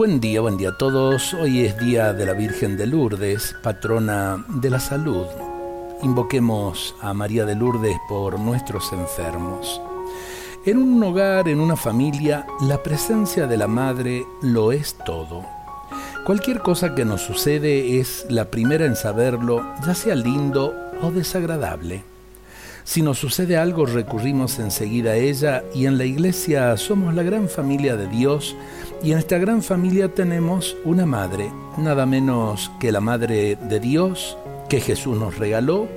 Buen día, buen día a todos. Hoy es día de la Virgen de Lourdes, patrona de la salud. Invoquemos a María de Lourdes por nuestros enfermos. En un hogar, en una familia, la presencia de la madre lo es todo. Cualquier cosa que nos sucede es la primera en saberlo, ya sea lindo o desagradable. Si nos sucede algo recurrimos enseguida a ella y en la iglesia somos la gran familia de Dios y en esta gran familia tenemos una madre, nada menos que la madre de Dios que Jesús nos regaló,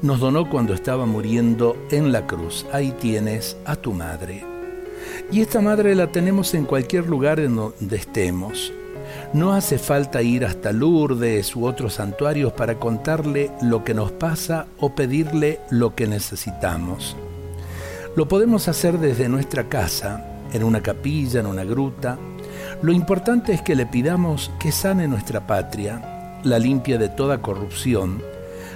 nos donó cuando estaba muriendo en la cruz. Ahí tienes a tu madre. Y esta madre la tenemos en cualquier lugar en donde estemos. No hace falta ir hasta Lourdes u otros santuarios para contarle lo que nos pasa o pedirle lo que necesitamos. Lo podemos hacer desde nuestra casa, en una capilla, en una gruta. Lo importante es que le pidamos que sane nuestra patria, la limpie de toda corrupción,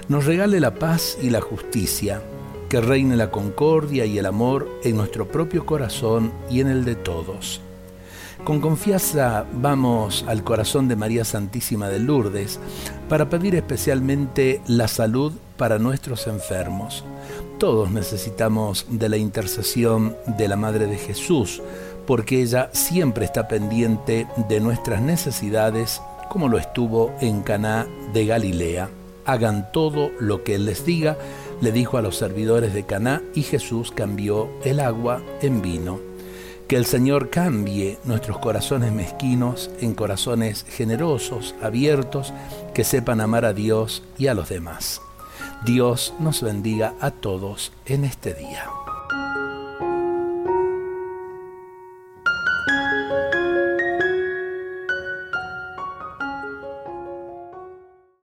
nos regale la paz y la justicia, que reine la concordia y el amor en nuestro propio corazón y en el de todos. Con confianza vamos al corazón de María Santísima de Lourdes para pedir especialmente la salud para nuestros enfermos. Todos necesitamos de la intercesión de la Madre de Jesús, porque ella siempre está pendiente de nuestras necesidades, como lo estuvo en Caná de Galilea. Hagan todo lo que él les diga, le dijo a los servidores de Caná, y Jesús cambió el agua en vino. Que el Señor cambie nuestros corazones mezquinos en corazones generosos, abiertos, que sepan amar a Dios y a los demás. Dios nos bendiga a todos en este día.